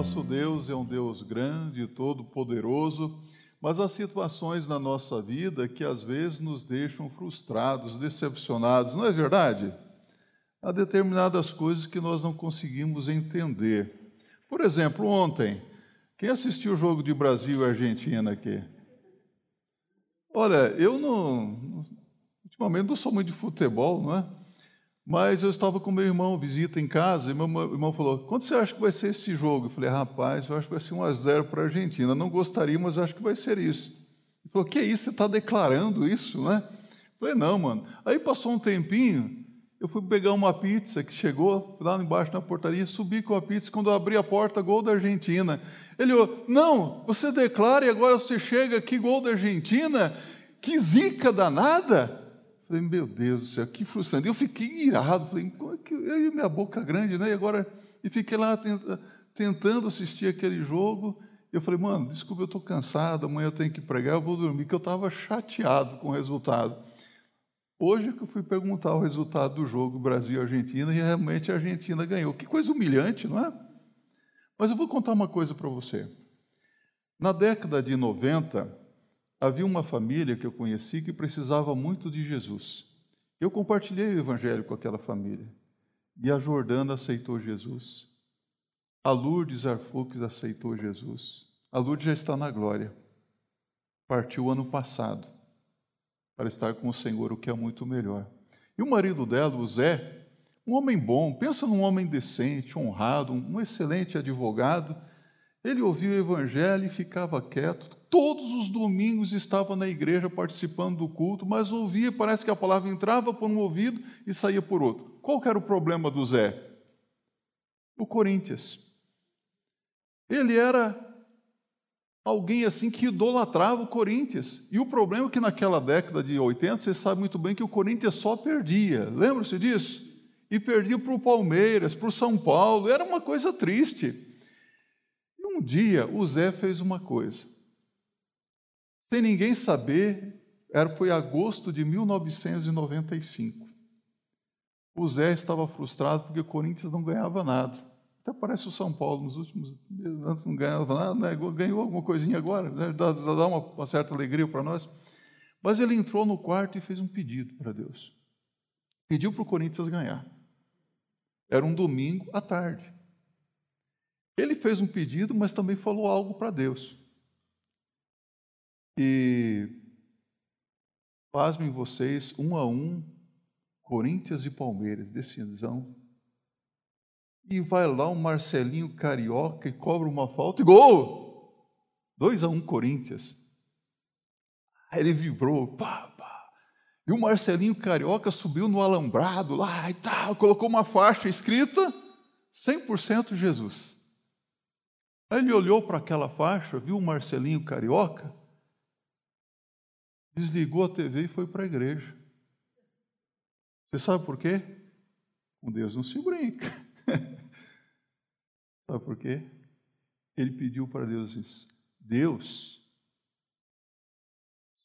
nosso Deus é um Deus grande, todo-poderoso, mas há situações na nossa vida que às vezes nos deixam frustrados, decepcionados, não é verdade? Há determinadas coisas que nós não conseguimos entender. Por exemplo, ontem, quem assistiu o jogo de Brasil e Argentina aqui? Olha, eu não. Ultimamente não sou muito de futebol, não é? Mas eu estava com meu irmão, visita em casa, e meu irmão falou: Quanto você acha que vai ser esse jogo? Eu falei: Rapaz, eu acho que vai ser 1 a 0 para a Argentina. Não gostaria, mas acho que vai ser isso. Ele falou: Que isso? Você está declarando isso, né? Eu falei: Não, mano. Aí passou um tempinho, eu fui pegar uma pizza que chegou lá embaixo na portaria, subi com a pizza. Quando eu abri a porta, gol da Argentina. Ele falou: Não, você declara e agora você chega aqui, gol da Argentina? Que zica danada! Falei, meu Deus do céu, que frustrante. Eu fiquei irado, falei, como é que eu e minha boca grande, né? E agora, e fiquei lá tentando assistir aquele jogo. Eu falei, mano, desculpa, eu estou cansado, amanhã eu tenho que pregar, eu vou dormir, que eu estava chateado com o resultado. Hoje que eu fui perguntar o resultado do jogo Brasil-Argentina, e realmente a Argentina ganhou. Que coisa humilhante, não é? Mas eu vou contar uma coisa para você. Na década de 90, havia uma família que eu conheci que precisava muito de Jesus. Eu compartilhei o evangelho com aquela família. E a Jordana aceitou Jesus. A Lourdes Arfux aceitou Jesus. A Lourdes já está na glória. Partiu ano passado para estar com o Senhor, o que é muito melhor. E o marido dela, o Zé, um homem bom, pensa num homem decente, honrado, um excelente advogado. Ele ouvia o evangelho e ficava quieto, todos os domingos estava na igreja participando do culto, mas ouvia, parece que a palavra entrava por um ouvido e saía por outro. Qual era o problema do Zé? O Corinthians. Ele era alguém assim que idolatrava o Corinthians. E o problema é que naquela década de 80, você sabe muito bem que o Corinthians só perdia. Lembra-se disso? E perdia para o Palmeiras, para o São Paulo. Era uma coisa triste. E um dia o Zé fez uma coisa sem ninguém saber, era, foi agosto de 1995. O Zé estava frustrado porque o Corinthians não ganhava nada. Até parece o São Paulo nos últimos antes não ganhava nada, né? ganhou alguma coisinha agora, né? dá, dá uma, uma certa alegria para nós. Mas ele entrou no quarto e fez um pedido para Deus. Pediu para o Corinthians ganhar. Era um domingo à tarde. Ele fez um pedido, mas também falou algo para Deus. E pasmem vocês, um a um, Corinthians e Palmeiras, decisão. E vai lá o Marcelinho Carioca e cobra uma falta e gol! 2 a 1 um, Corinthians. Aí ele vibrou, pá, pá. E o Marcelinho Carioca subiu no alambrado lá e tal, colocou uma faixa escrita 100% Jesus. Aí ele olhou para aquela faixa, viu o Marcelinho Carioca, desligou a TV e foi para a igreja. Você sabe por quê? Com Deus não se brinca. sabe por quê? Ele pediu para Deus isso. Deus,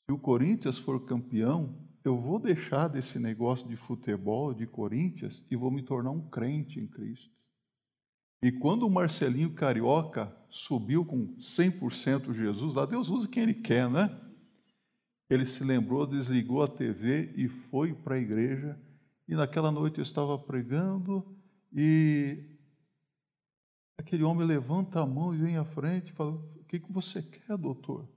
se o Corinthians for campeão, eu vou deixar desse negócio de futebol, de Corinthians, e vou me tornar um crente em Cristo. E quando o Marcelinho Carioca subiu com 100% Jesus, lá Deus usa quem ele quer, né? Ele se lembrou, desligou a TV e foi para a igreja. E naquela noite eu estava pregando e aquele homem levanta a mão e vem à frente e fala: O que, que você quer, doutor?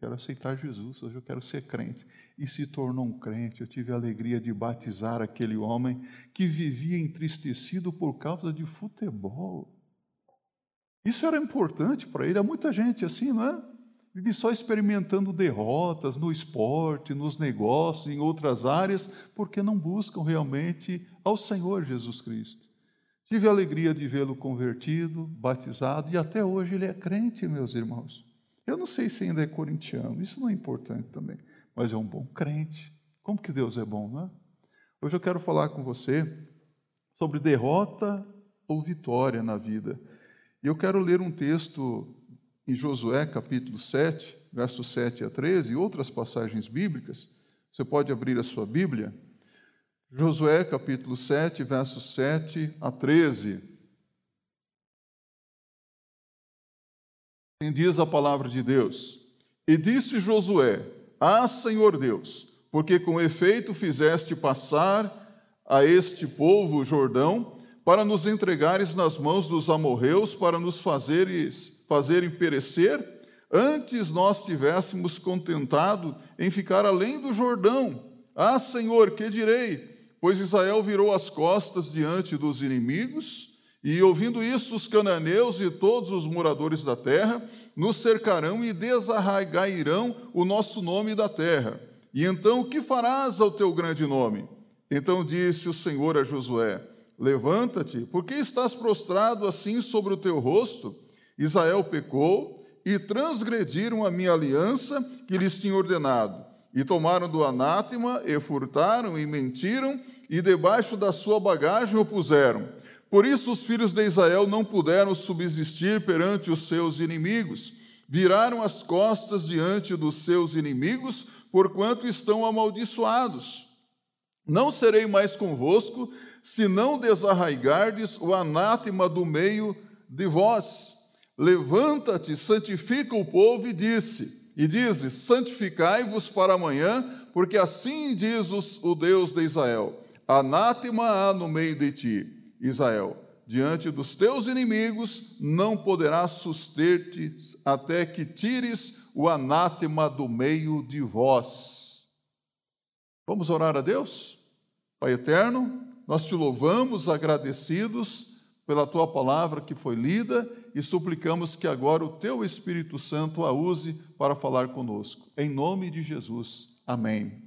Quero aceitar Jesus, hoje eu quero ser crente. E se tornou um crente. Eu tive a alegria de batizar aquele homem que vivia entristecido por causa de futebol. Isso era importante para ele. Há muita gente assim, não é? Vive só experimentando derrotas no esporte, nos negócios, em outras áreas, porque não buscam realmente ao Senhor Jesus Cristo. Tive a alegria de vê-lo convertido, batizado, e até hoje ele é crente, meus irmãos. Eu não sei se ainda é corintiano, isso não é importante também, mas é um bom crente. Como que Deus é bom, não é? Hoje eu quero falar com você sobre derrota ou vitória na vida. E eu quero ler um texto em Josué capítulo 7, versos 7 a 13, e outras passagens bíblicas, você pode abrir a sua Bíblia. Josué capítulo 7, versos 7 a 13. Quem diz a palavra de Deus. E disse Josué: Ah, Senhor Deus, porque com efeito fizeste passar a este povo o Jordão, para nos entregares nas mãos dos amorreus, para nos fazeres, fazerem perecer, antes nós tivéssemos contentado em ficar além do Jordão. Ah, Senhor, que direi? Pois Israel virou as costas diante dos inimigos, e ouvindo isso, os cananeus e todos os moradores da terra nos cercarão e desarraigairão o nosso nome da terra. E então o que farás ao teu grande nome? Então disse o Senhor a Josué: Levanta-te, porque estás prostrado assim sobre o teu rosto? Israel pecou e transgrediram a minha aliança que lhes tinha ordenado, e tomaram do anátema, e furtaram e mentiram, e debaixo da sua bagagem o puseram. Por isso os filhos de Israel não puderam subsistir perante os seus inimigos. Viraram as costas diante dos seus inimigos, porquanto estão amaldiçoados. Não serei mais convosco, se não desarraigardes o anátema do meio de vós. Levanta-te, santifica o povo e disse, e dizes: santificai-vos para amanhã, porque assim diz o Deus de Israel: anátema há no meio de ti Israel, diante dos teus inimigos não poderás suster-te até que tires o anátema do meio de vós. Vamos orar a Deus? Pai eterno, nós te louvamos agradecidos pela tua palavra que foi lida e suplicamos que agora o teu Espírito Santo a use para falar conosco. Em nome de Jesus. Amém.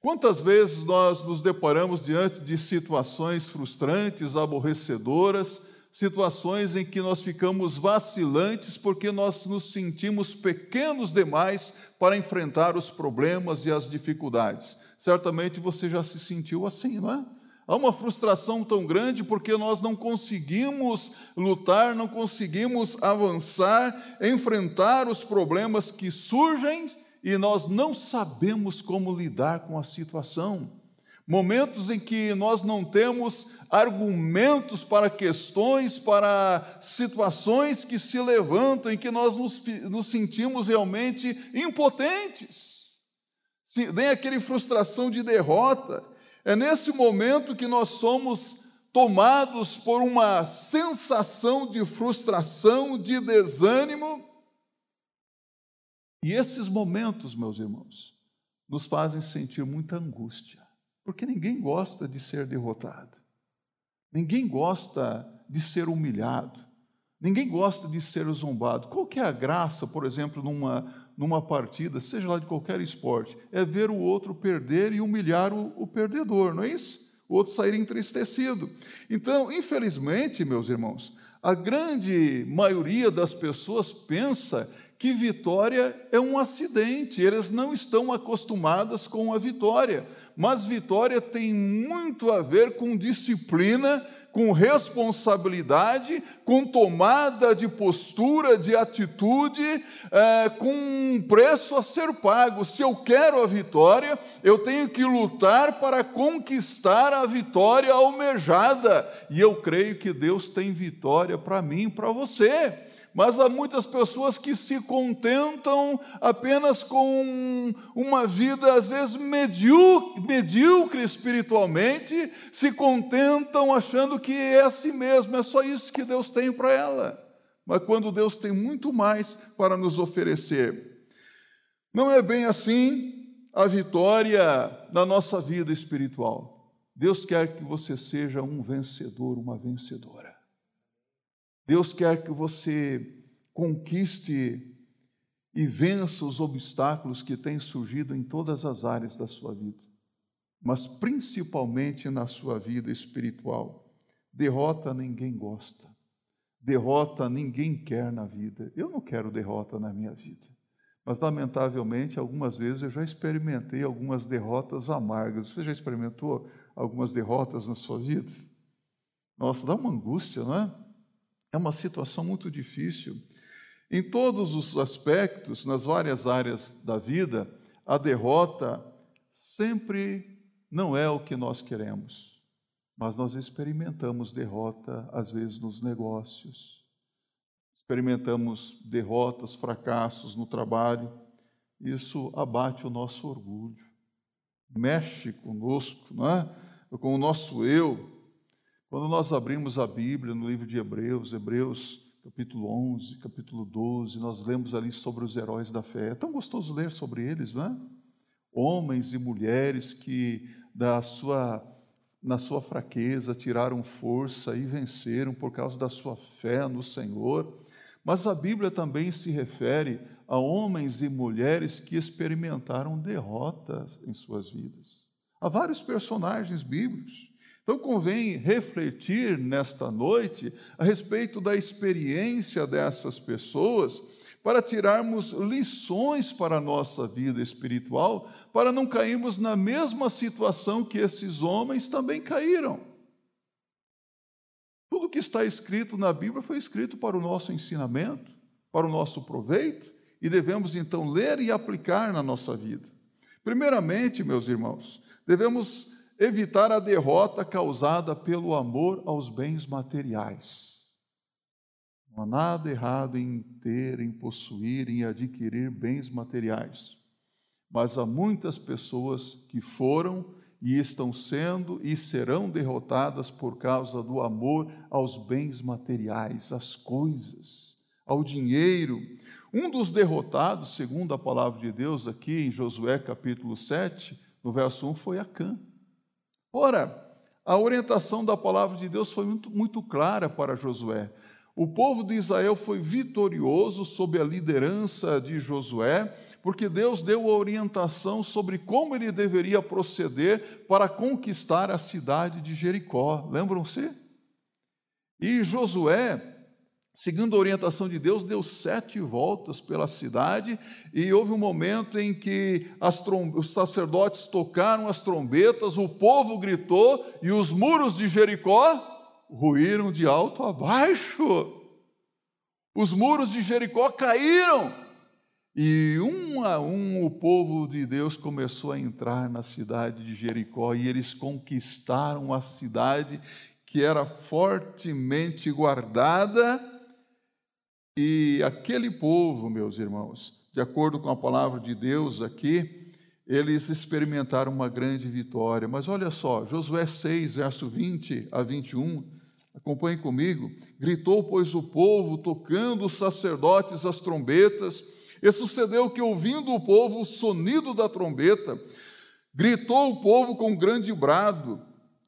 Quantas vezes nós nos deparamos diante de situações frustrantes, aborrecedoras, situações em que nós ficamos vacilantes porque nós nos sentimos pequenos demais para enfrentar os problemas e as dificuldades. Certamente você já se sentiu assim, não é? Há uma frustração tão grande porque nós não conseguimos lutar, não conseguimos avançar, enfrentar os problemas que surgem e nós não sabemos como lidar com a situação. Momentos em que nós não temos argumentos para questões, para situações que se levantam, em que nós nos, nos sentimos realmente impotentes. Vem aquele frustração de derrota. É nesse momento que nós somos tomados por uma sensação de frustração, de desânimo, e esses momentos, meus irmãos, nos fazem sentir muita angústia, porque ninguém gosta de ser derrotado, ninguém gosta de ser humilhado, ninguém gosta de ser zombado. Qual que é a graça, por exemplo, numa, numa partida, seja lá de qualquer esporte? É ver o outro perder e humilhar o, o perdedor, não é isso? O outro sair entristecido. Então, infelizmente, meus irmãos, a grande maioria das pessoas pensa que vitória é um acidente, eles não estão acostumadas com a vitória, mas vitória tem muito a ver com disciplina, com responsabilidade, com tomada de postura, de atitude, é, com um preço a ser pago. Se eu quero a vitória, eu tenho que lutar para conquistar a vitória almejada, e eu creio que Deus tem vitória para mim e para você mas há muitas pessoas que se contentam apenas com uma vida, às vezes, medíocre espiritualmente, se contentam achando que é assim mesmo, é só isso que Deus tem para ela. Mas quando Deus tem muito mais para nos oferecer. Não é bem assim a vitória na nossa vida espiritual. Deus quer que você seja um vencedor, uma vencedora. Deus quer que você conquiste e vença os obstáculos que têm surgido em todas as áreas da sua vida, mas principalmente na sua vida espiritual. Derrota ninguém gosta, derrota ninguém quer na vida. Eu não quero derrota na minha vida, mas lamentavelmente algumas vezes eu já experimentei algumas derrotas amargas. Você já experimentou algumas derrotas na sua vida? Nossa, dá uma angústia, não é? É uma situação muito difícil. Em todos os aspectos, nas várias áreas da vida, a derrota sempre não é o que nós queremos, mas nós experimentamos derrota, às vezes, nos negócios, experimentamos derrotas, fracassos no trabalho, isso abate o nosso orgulho, mexe conosco, não é? com o nosso eu. Quando nós abrimos a Bíblia no livro de Hebreus, Hebreus capítulo 11, capítulo 12, nós lemos ali sobre os heróis da fé. É tão gostoso ler sobre eles, não é? Homens e mulheres que da sua na sua fraqueza tiraram força e venceram por causa da sua fé no Senhor. Mas a Bíblia também se refere a homens e mulheres que experimentaram derrotas em suas vidas. Há vários personagens bíblicos. Então convém refletir nesta noite a respeito da experiência dessas pessoas para tirarmos lições para a nossa vida espiritual, para não cairmos na mesma situação que esses homens também caíram. Tudo que está escrito na Bíblia foi escrito para o nosso ensinamento, para o nosso proveito, e devemos então ler e aplicar na nossa vida. Primeiramente, meus irmãos, devemos evitar a derrota causada pelo amor aos bens materiais. Não há nada errado em ter, em possuir, em adquirir bens materiais. Mas há muitas pessoas que foram e estão sendo e serão derrotadas por causa do amor aos bens materiais, às coisas, ao dinheiro. Um dos derrotados, segundo a palavra de Deus, aqui em Josué capítulo 7, no verso 1, foi Acã. Ora, a orientação da palavra de Deus foi muito, muito clara para Josué. O povo de Israel foi vitorioso sob a liderança de Josué, porque Deus deu a orientação sobre como ele deveria proceder para conquistar a cidade de Jericó. Lembram-se? E Josué, seguindo a orientação de Deus, deu sete voltas pela cidade e houve um momento em que os sacerdotes tocaram as trombetas, o povo gritou e os muros de Jericó ruíram de alto a baixo. Os muros de Jericó caíram. E um a um o povo de Deus começou a entrar na cidade de Jericó e eles conquistaram a cidade que era fortemente guardada. E aquele povo, meus irmãos, de acordo com a palavra de Deus aqui, eles experimentaram uma grande vitória. Mas olha só, Josué 6, verso 20 a 21, Acompanhe comigo. Gritou, pois, o povo, tocando os sacerdotes as trombetas. E sucedeu que, ouvindo o povo o sonido da trombeta, gritou o povo com grande brado,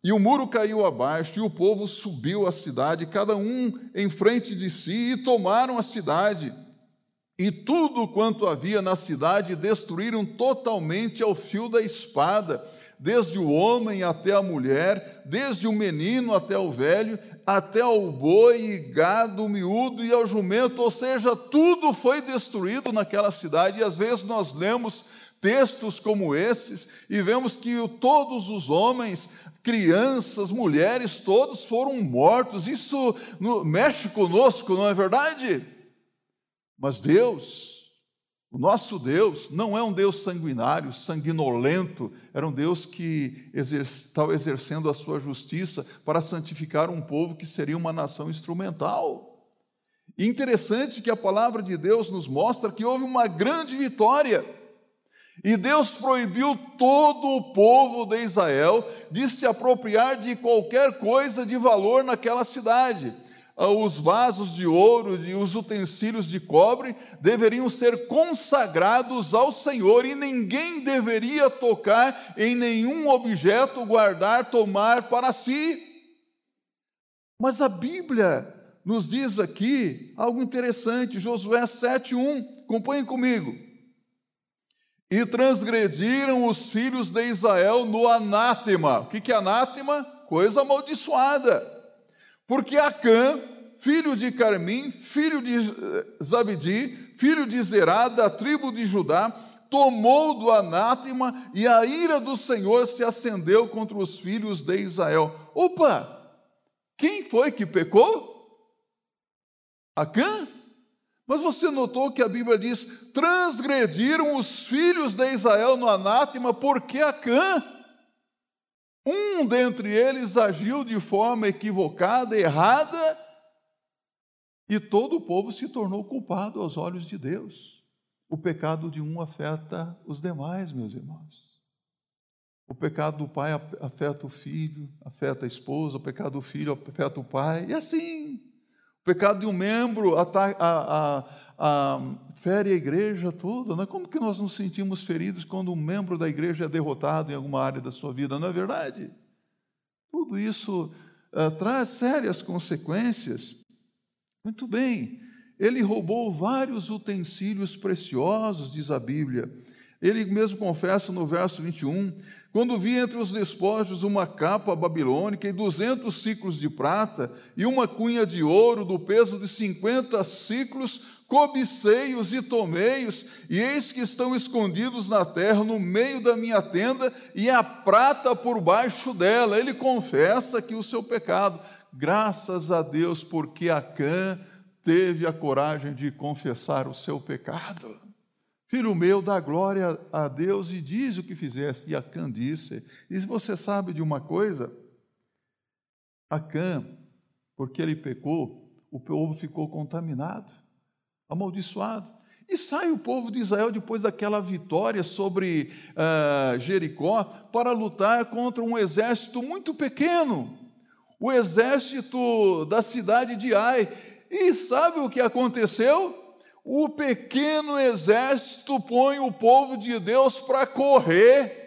e o muro caiu abaixo, e o povo subiu à cidade, cada um em frente de si, e tomaram a cidade. E tudo quanto havia na cidade destruíram totalmente ao fio da espada desde o homem até a mulher, desde o menino até o velho, até ao boi e gado miúdo e ao jumento, ou seja, tudo foi destruído naquela cidade. E às vezes nós lemos textos como esses e vemos que todos os homens, crianças, mulheres, todos foram mortos. Isso mexe conosco, não é verdade? Mas Deus, o nosso Deus não é um Deus sanguinário, sanguinolento, era um Deus que estava exercendo a sua justiça para santificar um povo que seria uma nação instrumental. Interessante que a palavra de Deus nos mostra que houve uma grande vitória. E Deus proibiu todo o povo de Israel de se apropriar de qualquer coisa de valor naquela cidade. Ah, os vasos de ouro e os utensílios de cobre deveriam ser consagrados ao Senhor e ninguém deveria tocar em nenhum objeto, guardar, tomar para si. Mas a Bíblia nos diz aqui algo interessante, Josué 7:1. Acompanhe comigo. E transgrediram os filhos de Israel no anátema. O que é anátema? Coisa amaldiçoada porque Acã, filho de Carmim, filho de Zabdi, filho de Zerá, da tribo de Judá, tomou do anátema e a ira do Senhor se acendeu contra os filhos de Israel. Opa! Quem foi que pecou? Acã? Mas você notou que a Bíblia diz: transgrediram os filhos de Israel no anátema, porque Acã um dentre eles agiu de forma equivocada, errada, E todo o povo se tornou culpado aos olhos de Deus. O pecado de um afeta os demais, meus irmãos. O pecado do pai afeta o filho, afeta a esposa, o pecado do filho afeta o pai, e assim. Pecado de um membro a, a, a, fere a igreja toda. Né? Como que nós nos sentimos feridos quando um membro da igreja é derrotado em alguma área da sua vida? Não é verdade? Tudo isso uh, traz sérias consequências. Muito bem, ele roubou vários utensílios preciosos, diz a Bíblia. Ele mesmo confessa no verso 21 quando vi entre os despojos uma capa babilônica e duzentos ciclos de prata e uma cunha de ouro do peso de cinquenta ciclos, cobicei-os e tomei-os, e eis que estão escondidos na terra, no meio da minha tenda, e a prata por baixo dela. Ele confessa que o seu pecado, graças a Deus, porque Acã teve a coragem de confessar o seu pecado. Filho meu, dá glória a Deus e diz o que fizeste. E Acã disse: E se você sabe de uma coisa? Acã, porque ele pecou, o povo ficou contaminado, amaldiçoado. E sai o povo de Israel depois daquela vitória sobre uh, Jericó para lutar contra um exército muito pequeno, o exército da cidade de Ai. E sabe o que aconteceu? O pequeno exército põe o povo de Deus para correr.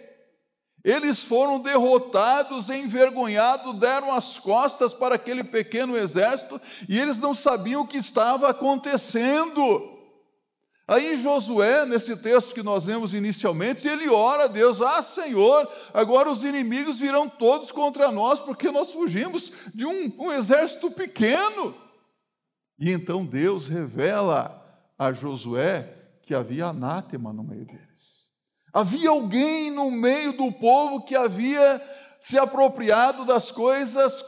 Eles foram derrotados, envergonhados, deram as costas para aquele pequeno exército e eles não sabiam o que estava acontecendo. Aí Josué, nesse texto que nós lemos inicialmente, ele ora a Deus: Ah, Senhor, agora os inimigos virão todos contra nós, porque nós fugimos de um, um exército pequeno. E então Deus revela a Josué que havia anátema no meio deles. Havia alguém no meio do povo que havia se apropriado das coisas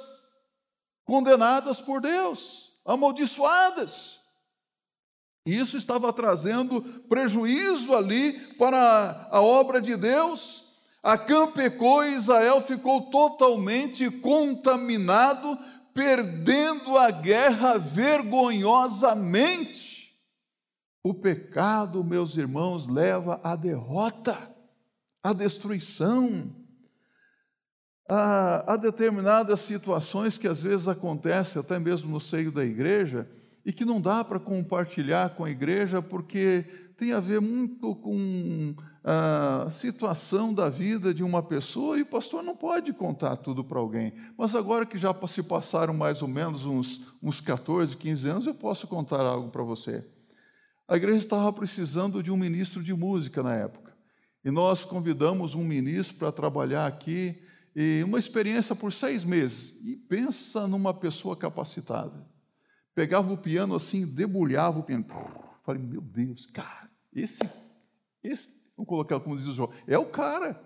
condenadas por Deus, amaldiçoadas. Isso estava trazendo prejuízo ali para a obra de Deus. Acã pecou e Israel ficou totalmente contaminado, perdendo a guerra vergonhosamente. O pecado, meus irmãos, leva à derrota, à destruição. Há, há determinadas situações que às vezes acontecem até mesmo no seio da igreja e que não dá para compartilhar com a igreja porque tem a ver muito com a situação da vida de uma pessoa e o pastor não pode contar tudo para alguém. Mas agora que já se passaram mais ou menos uns, uns 14, 15 anos, eu posso contar algo para você. A igreja estava precisando de um ministro de música na época. E nós convidamos um ministro para trabalhar aqui, e uma experiência por seis meses. E pensa numa pessoa capacitada. Pegava o piano assim, debulhava o piano. Falei, meu Deus, cara, esse, esse, vamos colocar como diz o João, é o cara.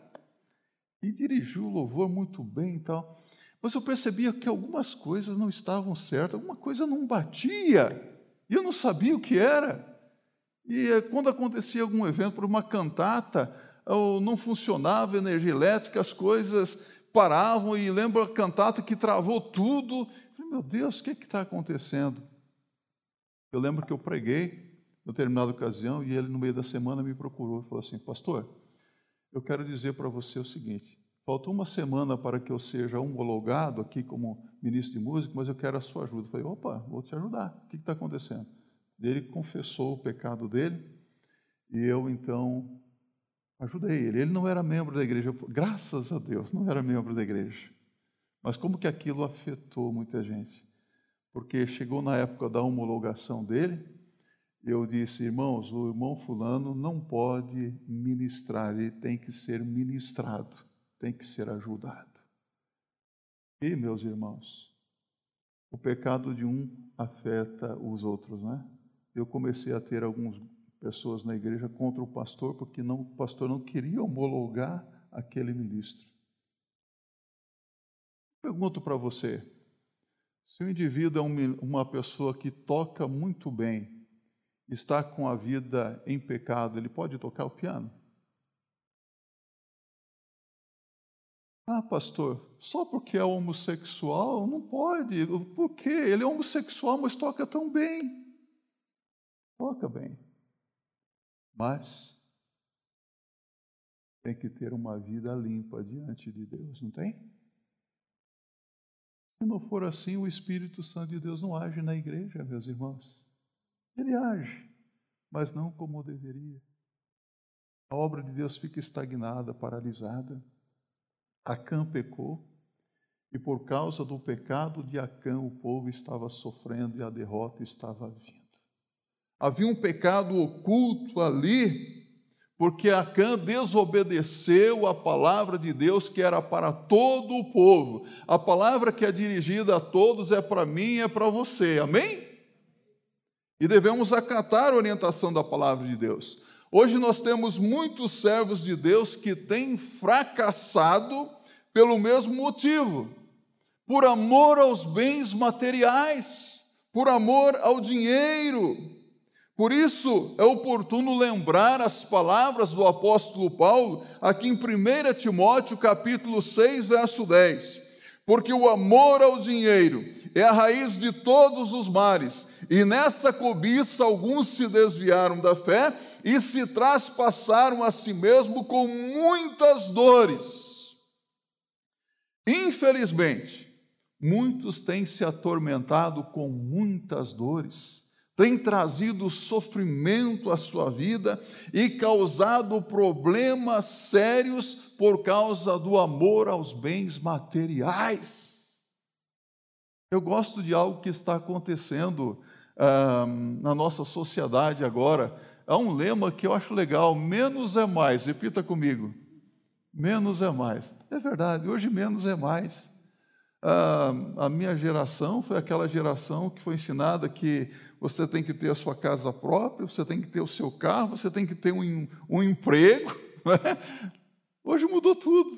E dirigiu o louvor muito bem e tal. Mas eu percebia que algumas coisas não estavam certas, alguma coisa não batia. E eu não sabia o que era. E eh, quando acontecia algum evento, por uma cantata, não funcionava energia elétrica, as coisas paravam, e lembro a cantata que travou tudo. Meu Deus, o que é está acontecendo? Eu lembro que eu preguei em determinada ocasião e ele, no meio da semana, me procurou e falou assim: Pastor, eu quero dizer para você o seguinte: faltou uma semana para que eu seja homologado aqui como ministro de música, mas eu quero a sua ajuda. Eu falei: opa, vou te ajudar. O que está acontecendo? Ele confessou o pecado dele e eu então ajudei ele. Ele não era membro da igreja, graças a Deus, não era membro da igreja. Mas como que aquilo afetou muita gente? Porque chegou na época da homologação dele, eu disse, irmãos, o irmão fulano não pode ministrar, ele tem que ser ministrado, tem que ser ajudado. E, meus irmãos, o pecado de um afeta os outros, não é? Eu comecei a ter algumas pessoas na igreja contra o pastor, porque não, o pastor não queria homologar aquele ministro. Pergunto para você: se o indivíduo é uma pessoa que toca muito bem, está com a vida em pecado, ele pode tocar o piano? Ah, pastor, só porque é homossexual não pode. Por quê? Ele é homossexual, mas toca tão bem. Toca bem. Mas tem que ter uma vida limpa diante de Deus, não tem? Se não for assim, o Espírito Santo de Deus não age na igreja, meus irmãos. Ele age, mas não como deveria. A obra de Deus fica estagnada, paralisada. Acã pecou, e por causa do pecado de Acã, o povo estava sofrendo e a derrota estava vindo. Havia um pecado oculto ali, porque Acã desobedeceu a palavra de Deus que era para todo o povo. A palavra que é dirigida a todos é para mim e é para você, amém? E devemos acatar a orientação da palavra de Deus. Hoje nós temos muitos servos de Deus que têm fracassado pelo mesmo motivo, por amor aos bens materiais, por amor ao dinheiro. Por isso é oportuno lembrar as palavras do apóstolo Paulo aqui em 1 Timóteo capítulo 6, verso 10. Porque o amor ao dinheiro é a raiz de todos os males, e nessa cobiça alguns se desviaram da fé e se traspassaram a si mesmo com muitas dores. Infelizmente, muitos têm se atormentado com muitas dores, têm trazido sofrimento à sua vida e causado problemas sérios por causa do amor aos bens materiais. Eu gosto de algo que está acontecendo ah, na nossa sociedade agora há um lema que eu acho legal: menos é mais. Repita comigo: menos é mais. É verdade, hoje menos é mais. Ah, a minha geração foi aquela geração que foi ensinada que você tem que ter a sua casa própria, você tem que ter o seu carro, você tem que ter um, um emprego. Né? Hoje mudou tudo.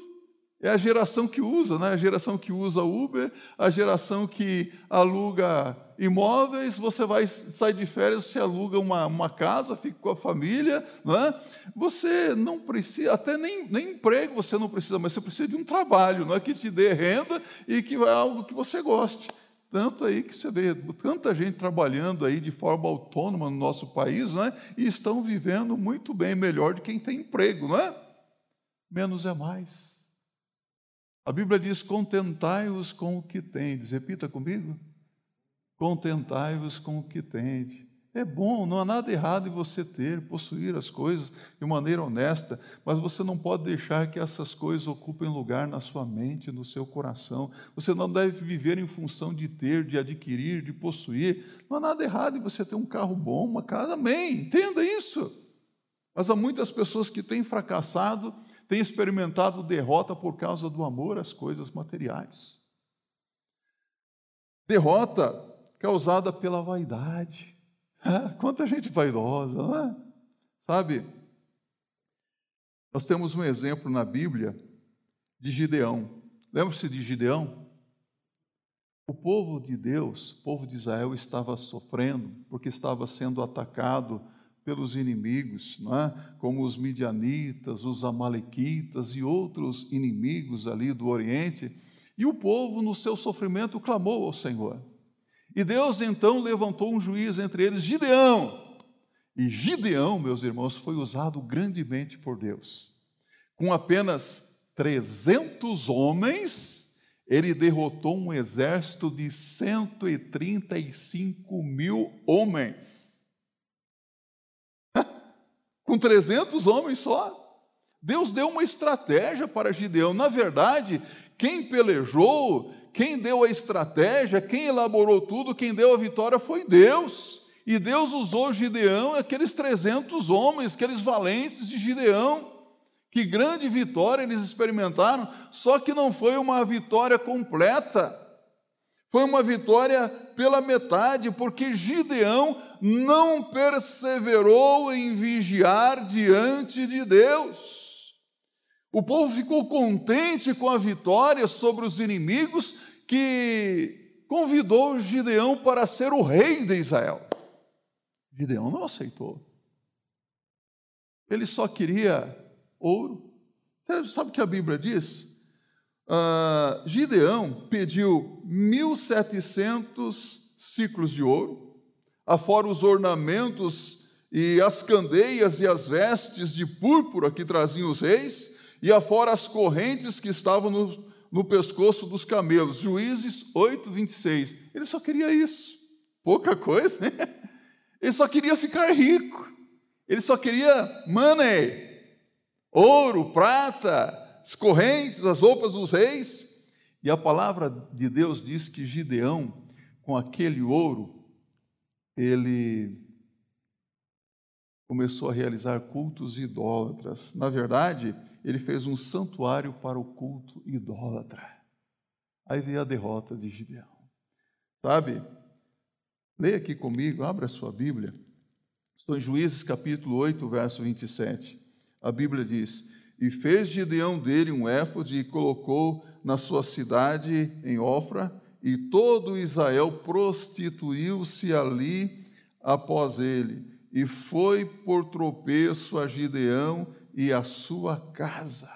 É a geração que usa, né? a geração que usa Uber, a geração que aluga imóveis, você vai sair de férias, você aluga uma, uma casa, fica com a família, não é? Você não precisa, até nem, nem emprego você não precisa, mas você precisa de um trabalho, não é? Que te dê renda e que é algo que você goste. Tanto aí que você vê tanta gente trabalhando aí de forma autônoma no nosso país, não é? E estão vivendo muito bem, melhor de quem tem emprego, não é? Menos é mais. A Bíblia diz: contentai-vos com o que tendes. Repita comigo. Contentai-vos com o que tendes. É bom, não há nada errado em você ter, possuir as coisas de maneira honesta, mas você não pode deixar que essas coisas ocupem lugar na sua mente, no seu coração. Você não deve viver em função de ter, de adquirir, de possuir. Não há nada errado em você ter um carro bom, uma casa, amém, entenda isso. Mas há muitas pessoas que têm fracassado tem experimentado derrota por causa do amor às coisas materiais. Derrota causada pela vaidade. Ah, quanta gente vaidosa, não é? Sabe? Nós temos um exemplo na Bíblia de Gideão. Lembra-se de Gideão? O povo de Deus, o povo de Israel, estava sofrendo porque estava sendo atacado pelos inimigos, é? como os midianitas, os amalequitas e outros inimigos ali do Oriente. E o povo, no seu sofrimento, clamou ao Senhor. E Deus então levantou um juiz entre eles, Gideão. E Gideão, meus irmãos, foi usado grandemente por Deus. Com apenas 300 homens, ele derrotou um exército de 135 mil homens com 300 homens só. Deus deu uma estratégia para Gideão. Na verdade, quem pelejou, quem deu a estratégia, quem elaborou tudo, quem deu a vitória foi Deus. E Deus usou Gideão, aqueles 300 homens, aqueles valentes de Gideão. Que grande vitória eles experimentaram, só que não foi uma vitória completa. Foi uma vitória pela metade, porque Gideão não perseverou em vigiar diante de Deus. O povo ficou contente com a vitória sobre os inimigos, que convidou Gideão para ser o rei de Israel. Gideão não aceitou. Ele só queria ouro. Sabe o que a Bíblia diz? uh, Gideão pediu 1.700 ciclos de ouro, afora os ornamentos e as candeias e as vestes de púrpura que traziam os reis, e afora as correntes que estavam no, no pescoço dos camelos. Juízes 8, 26. Ele só queria isso. Pouca coisa, né? Ele só queria ficar rico. Ele só queria money, ouro, prata, as correntes, as roupas dos reis. E a palavra de Deus diz que Gideão, com aquele ouro, ele começou a realizar cultos idólatras. Na verdade, ele fez um santuário para o culto idólatra. Aí veio a derrota de Gideão. Sabe? Leia aqui comigo, abra a sua Bíblia. Estou em Juízes capítulo 8, verso 27. A Bíblia diz: E fez Gideão dele um éfode e colocou na sua cidade em Ofra, e todo Israel prostituiu-se ali após ele, e foi por tropeço a Gideão e a sua casa.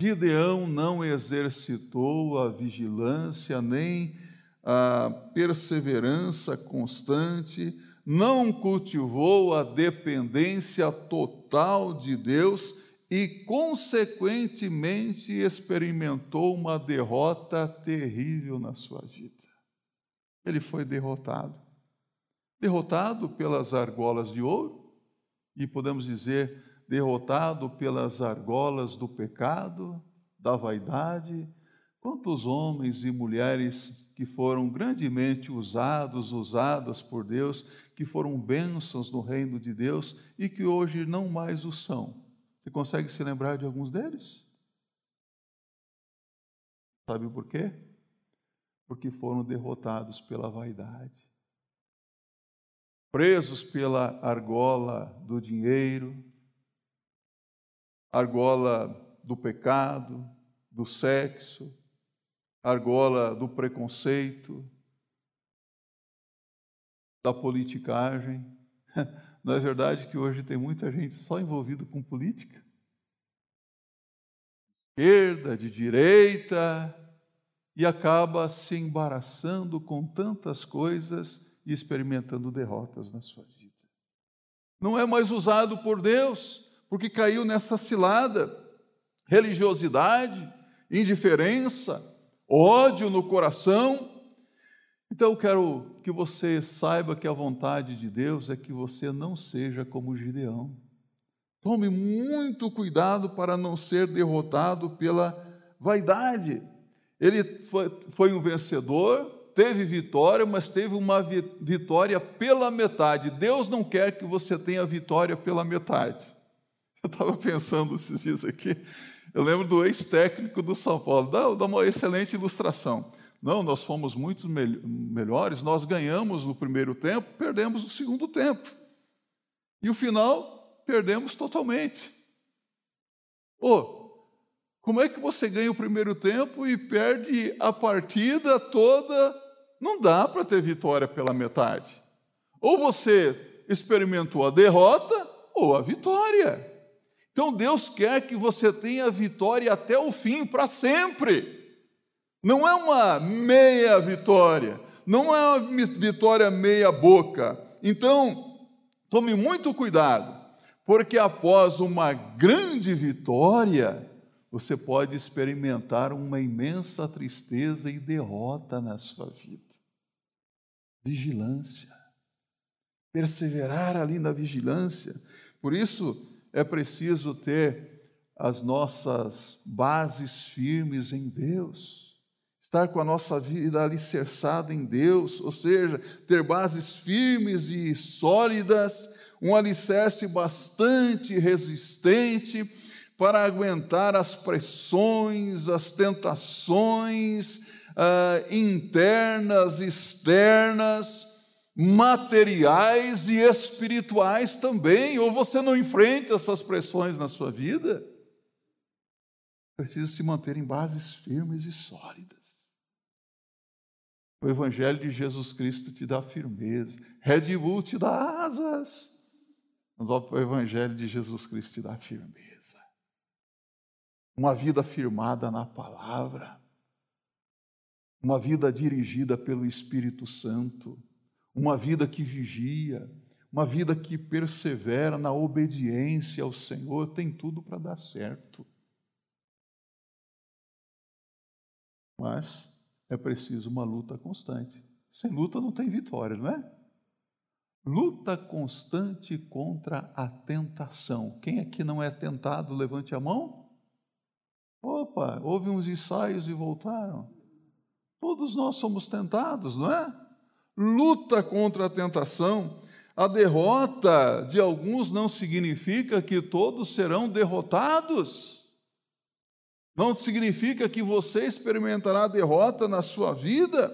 Gideão não exercitou a vigilância nem a perseverança constante, não cultivou a dependência total de Deus e, consequentemente, experimentou uma derrota terrível na sua vida. Ele foi derrotado. Derrotado pelas argolas de ouro, e podemos dizer, derrotado pelas argolas do pecado, da vaidade. Quantos homens e mulheres que foram grandemente usados, usadas por Deus, que foram bênçãos no reino de Deus e que hoje não mais o são. Você consegue se lembrar de alguns deles? Sabe por quê? Porque foram derrotados pela vaidade presos pela argola do dinheiro, argola do pecado, do sexo, argola do preconceito, da politicagem. Não é verdade que hoje tem muita gente só envolvida com política? Esquerda, de direita, e acaba se embaraçando com tantas coisas e experimentando derrotas na sua vida. Não é mais usado por Deus, porque caiu nessa cilada. Religiosidade, indiferença, ódio no coração. Então eu quero que você saiba que a vontade de Deus é que você não seja como Gideão. Tome muito cuidado para não ser derrotado pela vaidade. Ele foi, foi um vencedor, teve vitória, mas teve uma vitória pela metade. Deus não quer que você tenha vitória pela metade. Eu estava pensando esses dias aqui, eu lembro do ex-técnico do São Paulo, dá, dá, uma excelente ilustração. Não, nós fomos muito me melhores, nós ganhamos no primeiro tempo, perdemos no segundo tempo. E o final, perdemos totalmente. Pô, como é que você ganha o primeiro tempo e perde a partida toda não dá para ter vitória pela metade. Ou você experimentou a derrota ou a vitória. Então Deus quer que você tenha vitória até o fim, para sempre. Não é uma meia vitória, não é uma vitória meia boca. Então, tome muito cuidado, porque após uma grande vitória, você pode experimentar uma imensa tristeza e derrota na sua vida vigilância. Perseverar ali na vigilância. Por isso é preciso ter as nossas bases firmes em Deus. Estar com a nossa vida alicerçada em Deus, ou seja, ter bases firmes e sólidas, um alicerce bastante resistente para aguentar as pressões, as tentações, uh, internas, externas, materiais e espirituais também, ou você não enfrenta essas pressões na sua vida? Precisa se manter em bases firmes e sólidas. O Evangelho de Jesus Cristo te dá firmeza, Red Bull te dá asas, mas o Evangelho de Jesus Cristo te dá firmeza. uma vida firmada na palavra, uma vida dirigida pelo Espírito Santo, uma vida que vigia, uma vida que persevera na obediência ao Senhor, tem tudo para dar certo. Mas é preciso uma luta constante. Sem luta não tem vitória, não é? Luta constante contra a tentação. Quem aqui não é tentado, levante a mão. Opa, houve uns ensaios e voltaram. Todos nós somos tentados, não é? Luta contra a tentação. A derrota de alguns não significa que todos serão derrotados. Não significa que você experimentará derrota na sua vida.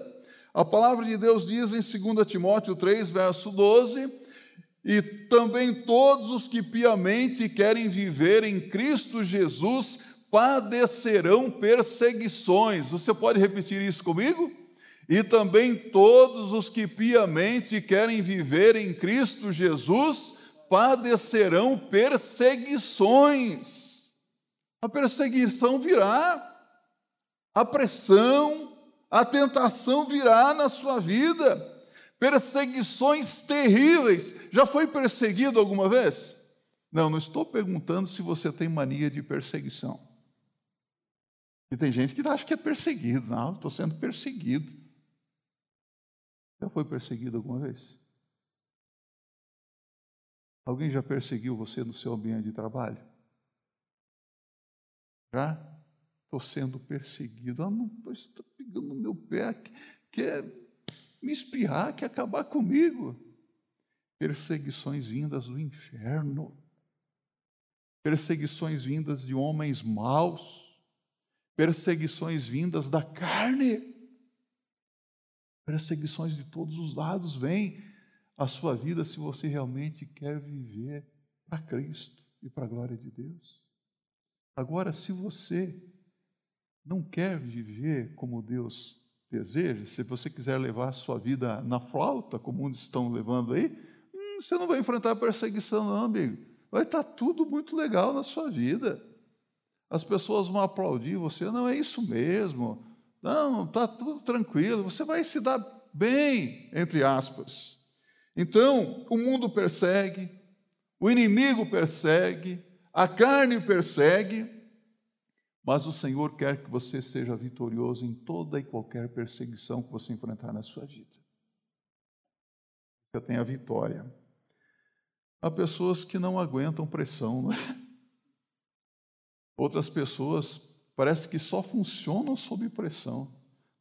A palavra de Deus diz em 2 Timóteo 3, verso 12: E também todos os que piamente querem viver em Cristo Jesus padecerão perseguições. Você pode repetir isso comigo? E também todos os que piamente querem viver em Cristo Jesus padecerão perseguições. A perseguição virá, a pressão, a tentação virá na sua vida, perseguições terríveis. Já foi perseguido alguma vez? Não, não estou perguntando se você tem mania de perseguição. E tem gente que acha que é perseguido. Não, estou sendo perseguido. Já foi perseguido alguma vez? Alguém já perseguiu você no seu ambiente de trabalho? Já? Estou sendo perseguido. Ah, não, está pegando no meu pé, quer me espirrar, quer acabar comigo. Perseguições vindas do inferno. Perseguições vindas de homens maus perseguições vindas da carne, perseguições de todos os lados vêm à sua vida se você realmente quer viver para Cristo e para a glória de Deus. Agora, se você não quer viver como Deus deseja, se você quiser levar a sua vida na flauta, como muitos estão levando aí, hum, você não vai enfrentar perseguição, não, amigo. Vai estar tudo muito legal na sua vida as pessoas vão aplaudir você. Não, é isso mesmo. Não, está tudo tranquilo. Você vai se dar bem, entre aspas. Então, o mundo persegue, o inimigo persegue, a carne persegue, mas o Senhor quer que você seja vitorioso em toda e qualquer perseguição que você enfrentar na sua vida. Você tem a vitória. Há pessoas que não aguentam pressão, não é? Outras pessoas parece que só funcionam sob pressão.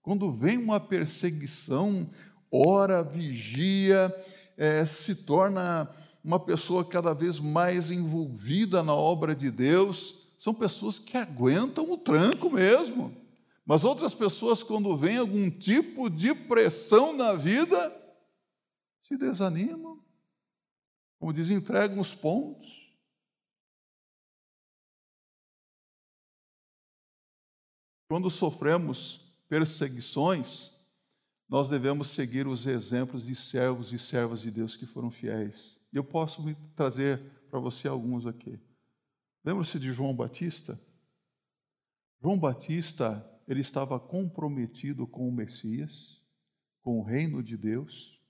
Quando vem uma perseguição, ora, vigia, é, se torna uma pessoa cada vez mais envolvida na obra de Deus. São pessoas que aguentam o tranco mesmo. Mas outras pessoas, quando vem algum tipo de pressão na vida, se desanimam. Como diz, entregam os pontos. Quando sofremos perseguições, nós devemos seguir os exemplos de servos e servas de Deus que foram fiéis. Eu posso trazer para você alguns aqui. Lembra-se de João Batista? João Batista, ele estava comprometido com o Messias, com o reino de Deus.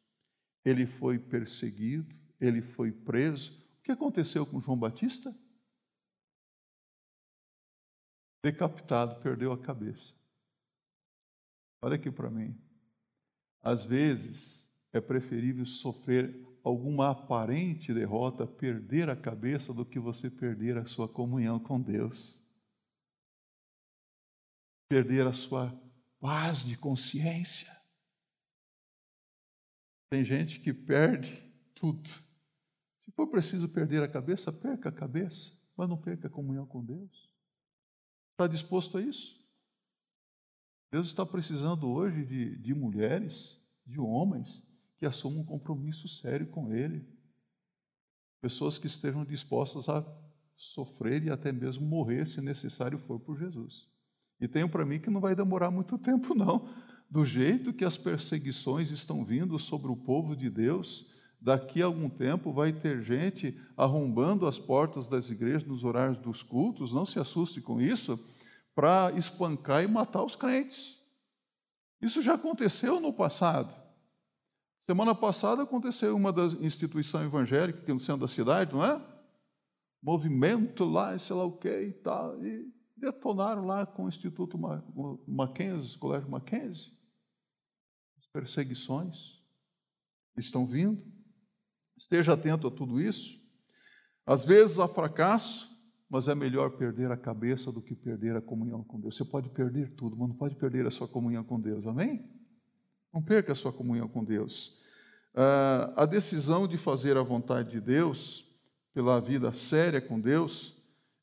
Ele foi perseguido, ele foi preso. O que aconteceu com João Batista? Decapitado, perdeu a cabeça. Olha aqui para mim. Às vezes é preferível sofrer alguma aparente derrota, perder a cabeça, do que você perder a sua comunhão com Deus. Perder a sua paz de consciência. Tem gente que perde tudo. Se for preciso perder a cabeça, perca a cabeça, mas não perca a comunhão com Deus. Está disposto a isso? Deus está precisando hoje de, de mulheres, de homens que assumam um compromisso sério com Ele. Pessoas que estejam dispostas a sofrer e até mesmo morrer, se necessário for, por Jesus. E tenho para mim que não vai demorar muito tempo, não. Do jeito que as perseguições estão vindo sobre o povo de Deus, daqui a algum tempo vai ter gente arrombando as portas das igrejas nos horários dos cultos, não se assuste com isso, para espancar e matar os crentes. Isso já aconteceu no passado. Semana passada aconteceu uma das instituições evangélicas aqui no centro da cidade, não é? Movimento lá, sei lá o que e tal, e detonaram lá com o Instituto Mackenzie, Colégio Mackenzie. As perseguições estão vindo. Esteja atento a tudo isso. Às vezes há fracasso, mas é melhor perder a cabeça do que perder a comunhão com Deus. Você pode perder tudo, mas não pode perder a sua comunhão com Deus, amém? Não perca a sua comunhão com Deus. Uh, a decisão de fazer a vontade de Deus, pela vida séria com Deus,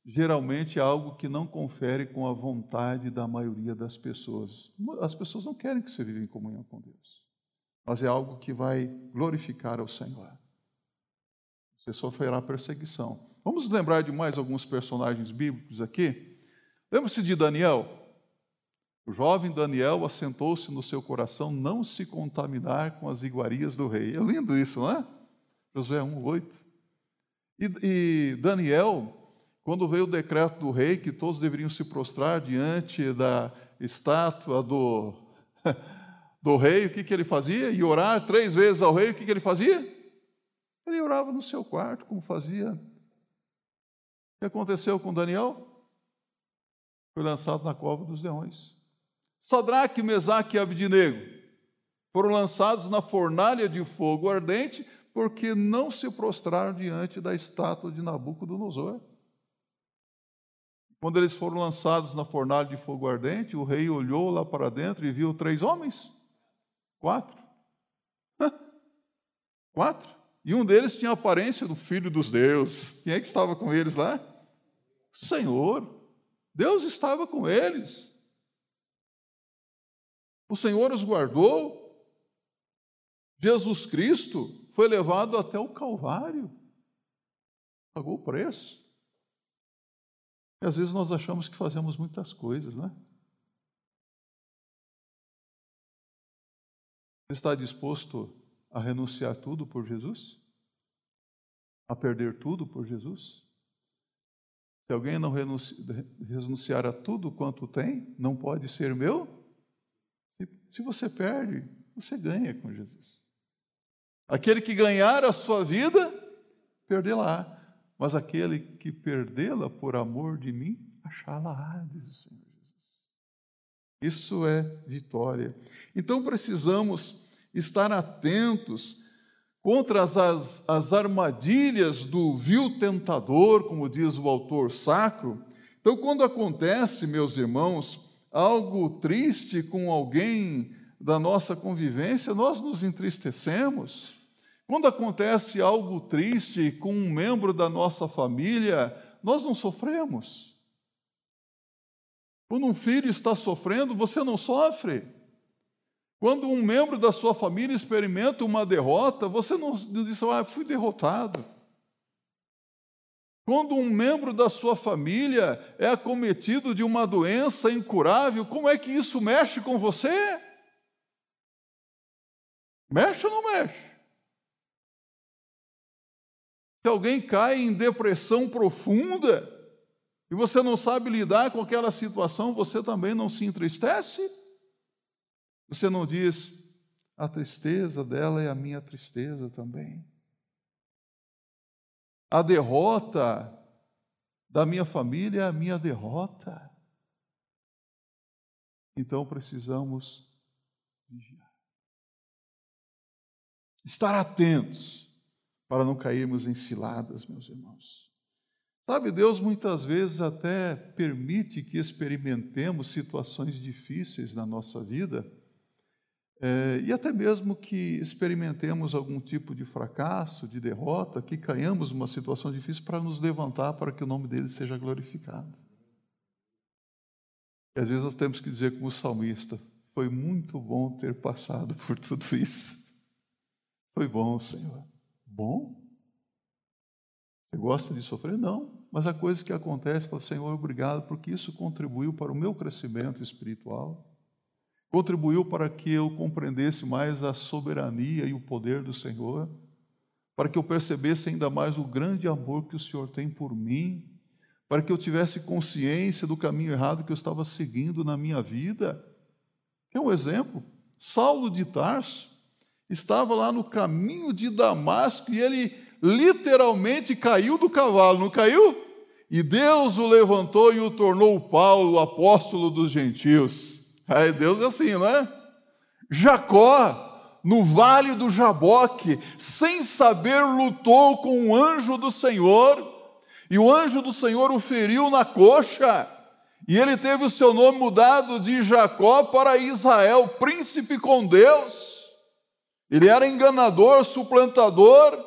geralmente é algo que não confere com a vontade da maioria das pessoas. As pessoas não querem que você viva em comunhão com Deus, mas é algo que vai glorificar ao Senhor. Você sofrerá perseguição. Vamos lembrar de mais alguns personagens bíblicos aqui? Lembra-se de Daniel? O jovem Daniel assentou-se no seu coração não se contaminar com as iguarias do rei. É lindo isso, não é? Josué 1,8. E, e Daniel, quando veio o decreto do rei que todos deveriam se prostrar diante da estátua do, do rei, o que, que ele fazia? E orar três vezes ao rei, o que, que ele fazia? Ele orava no seu quarto, como fazia. O que aconteceu com Daniel? Foi lançado na cova dos leões. Sadraque, Mesaque e Abdinego foram lançados na fornalha de fogo ardente porque não se prostraram diante da estátua de Nabucodonosor. Quando eles foram lançados na fornalha de fogo ardente, o rei olhou lá para dentro e viu três homens. Quatro. Quatro. E um deles tinha a aparência do filho dos deuses. Quem é que estava com eles lá? Senhor. Deus estava com eles. O Senhor os guardou. Jesus Cristo foi levado até o Calvário. Pagou o preço. E às vezes nós achamos que fazemos muitas coisas, né? Você está disposto a renunciar tudo por Jesus? A perder tudo por Jesus? Se alguém não renunciar a tudo quanto tem, não pode ser meu se você perde, você ganha com Jesus. Aquele que ganhar a sua vida, perdê-la. Mas aquele que perdê-la por amor de mim, achá-la, diz o Senhor Jesus. Isso é vitória. Então precisamos estar atentos contra as, as, as armadilhas do vil tentador, como diz o autor sacro. Então, quando acontece, meus irmãos, algo triste com alguém da nossa convivência, nós nos entristecemos. Quando acontece algo triste com um membro da nossa família, nós não sofremos. Quando um filho está sofrendo, você não sofre. Quando um membro da sua família experimenta uma derrota, você não diz, ah, fui derrotado. Quando um membro da sua família é acometido de uma doença incurável, como é que isso mexe com você? Mexe ou não mexe? Se alguém cai em depressão profunda e você não sabe lidar com aquela situação, você também não se entristece? Você não diz, a tristeza dela é a minha tristeza também. A derrota da minha família é a minha derrota. Então precisamos vigiar. Estar atentos para não cairmos em ciladas, meus irmãos. Sabe, Deus muitas vezes até permite que experimentemos situações difíceis na nossa vida é, e até mesmo que experimentemos algum tipo de fracasso, de derrota, que caiamos numa situação difícil para nos levantar para que o nome dele seja glorificado. E às vezes nós temos que dizer, como o salmista: Foi muito bom ter passado por tudo isso. Foi bom, Senhor. Bom? Você gosta de sofrer? Não. Mas a coisa que acontece, fala, Senhor, obrigado, porque isso contribuiu para o meu crescimento espiritual contribuiu para que eu compreendesse mais a soberania e o poder do Senhor. para que eu percebesse ainda mais o grande amor que o Senhor tem por mim, para que eu tivesse consciência do caminho errado que eu estava seguindo na minha vida. É um exemplo. Saulo de Tarso estava lá no caminho de Damasco e ele literalmente caiu do cavalo, não caiu? E Deus o levantou e o tornou Paulo, apóstolo dos gentios. Aí Deus é assim, não é? Jacó, no vale do Jaboque, sem saber, lutou com o anjo do Senhor, e o anjo do Senhor o feriu na coxa, e ele teve o seu nome mudado de Jacó para Israel, príncipe com Deus. Ele era enganador, suplantador,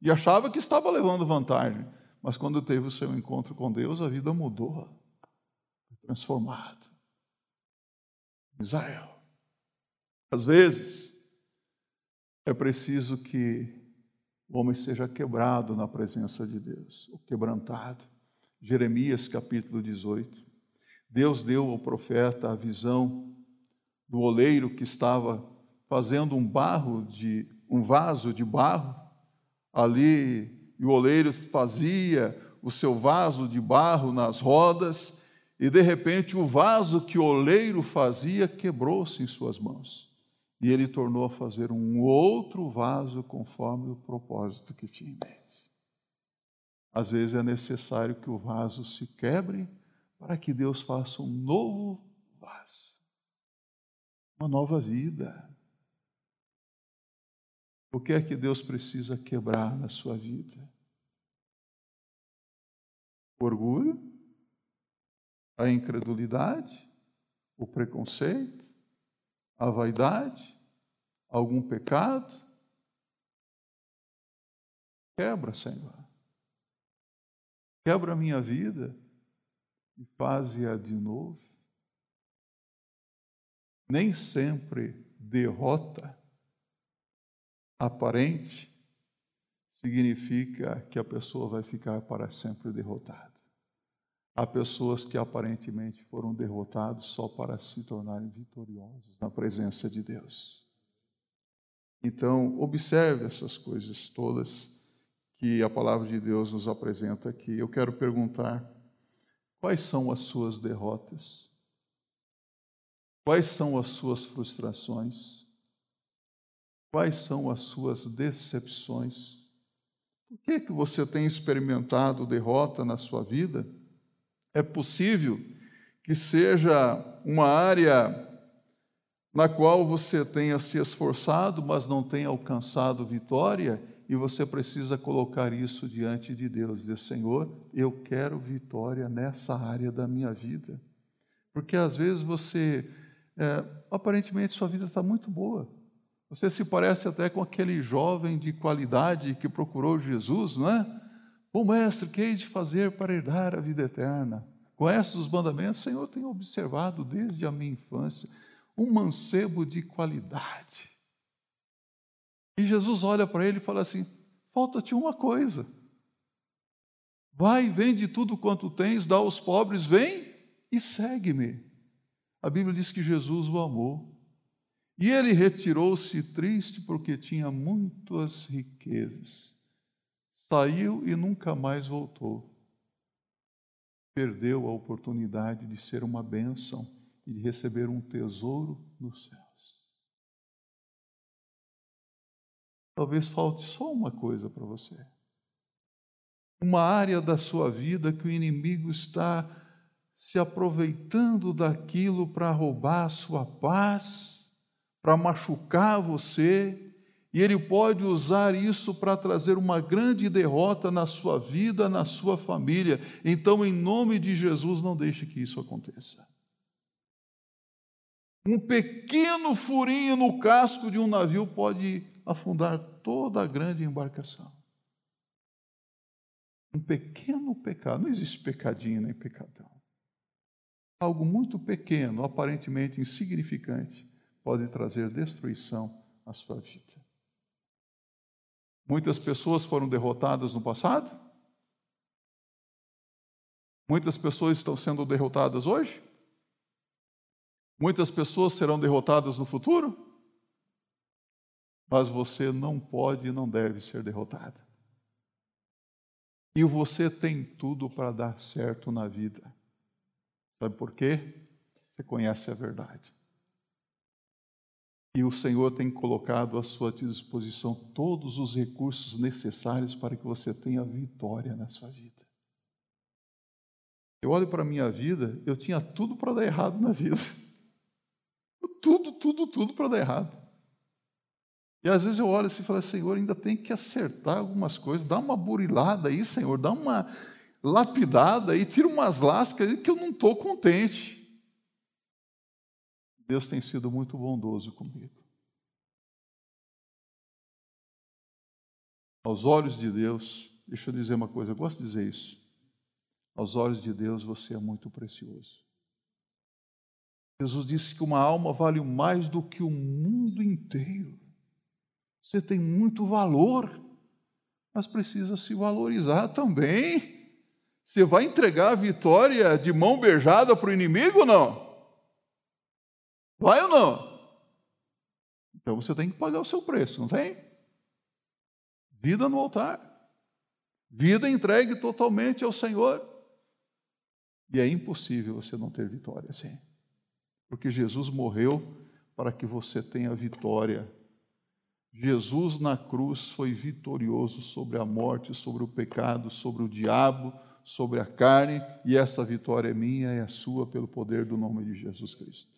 e achava que estava levando vantagem. Mas quando teve o seu encontro com Deus, a vida mudou, transformada. Israel. Às vezes, é preciso que o homem seja quebrado na presença de Deus, ou quebrantado. Jeremias capítulo 18. Deus deu ao profeta a visão do oleiro que estava fazendo um barro de um vaso de barro ali e o oleiro fazia o seu vaso de barro nas rodas, e de repente o vaso que o oleiro fazia quebrou-se em suas mãos. E ele tornou a fazer um outro vaso conforme o propósito que tinha em mente. Às vezes é necessário que o vaso se quebre para que Deus faça um novo vaso, uma nova vida. O que é que Deus precisa quebrar na sua vida? O orgulho, a incredulidade, o preconceito, a vaidade, algum pecado? Quebra, Senhor. Quebra a minha vida e faze-a de novo. Nem sempre derrota aparente significa que a pessoa vai ficar para sempre derrotada. Há pessoas que aparentemente foram derrotados só para se tornarem vitoriosos na presença de Deus. Então, observe essas coisas todas que a palavra de Deus nos apresenta aqui. Eu quero perguntar: quais são as suas derrotas? Quais são as suas frustrações? Quais são as suas decepções? Por que, que você tem experimentado derrota na sua vida? É possível que seja uma área na qual você tenha se esforçado, mas não tenha alcançado vitória, e você precisa colocar isso diante de Deus, dizer: Senhor, eu quero vitória nessa área da minha vida. Porque às vezes você, é, aparentemente, sua vida está muito boa, você se parece até com aquele jovem de qualidade que procurou Jesus, não é? Bom mestre, que hei de fazer para herdar a vida eterna? Conhece os mandamentos? Senhor, tenho observado desde a minha infância um mancebo de qualidade. E Jesus olha para ele e fala assim: falta-te uma coisa. Vai, vende tudo quanto tens, dá aos pobres, vem e segue-me. A Bíblia diz que Jesus o amou. E ele retirou-se triste porque tinha muitas riquezas. Saiu e nunca mais voltou. Perdeu a oportunidade de ser uma bênção e de receber um tesouro nos céus. Talvez falte só uma coisa para você. Uma área da sua vida que o inimigo está se aproveitando daquilo para roubar a sua paz para machucar você, e ele pode usar isso para trazer uma grande derrota na sua vida, na sua família. Então, em nome de Jesus, não deixe que isso aconteça. Um pequeno furinho no casco de um navio pode afundar toda a grande embarcação. Um pequeno pecado, não existe pecadinho nem pecadão. Algo muito pequeno, aparentemente insignificante, pode trazer destruição à sua vida. Muitas pessoas foram derrotadas no passado? Muitas pessoas estão sendo derrotadas hoje? Muitas pessoas serão derrotadas no futuro? Mas você não pode e não deve ser derrotado. E você tem tudo para dar certo na vida. Sabe por quê? Você conhece a verdade. E o Senhor tem colocado à sua disposição todos os recursos necessários para que você tenha vitória na sua vida. Eu olho para a minha vida, eu tinha tudo para dar errado na vida. Tudo, tudo, tudo para dar errado. E às vezes eu olho assim e falo, Senhor, ainda tem que acertar algumas coisas, dá uma burilada aí, Senhor, dá uma lapidada aí, tira umas lascas aí que eu não estou contente. Deus tem sido muito bondoso comigo. Aos olhos de Deus, deixa eu dizer uma coisa, eu gosto de dizer isso. Aos olhos de Deus você é muito precioso. Jesus disse que uma alma vale mais do que o mundo inteiro. Você tem muito valor, mas precisa se valorizar também. Você vai entregar a vitória de mão beijada para o inimigo ou não? Vai ou não? Então você tem que pagar o seu preço, não tem? Vida no altar. Vida entregue totalmente ao Senhor. E é impossível você não ter vitória assim. Porque Jesus morreu para que você tenha vitória. Jesus na cruz foi vitorioso sobre a morte, sobre o pecado, sobre o diabo, sobre a carne, e essa vitória é minha e é sua pelo poder do nome de Jesus Cristo.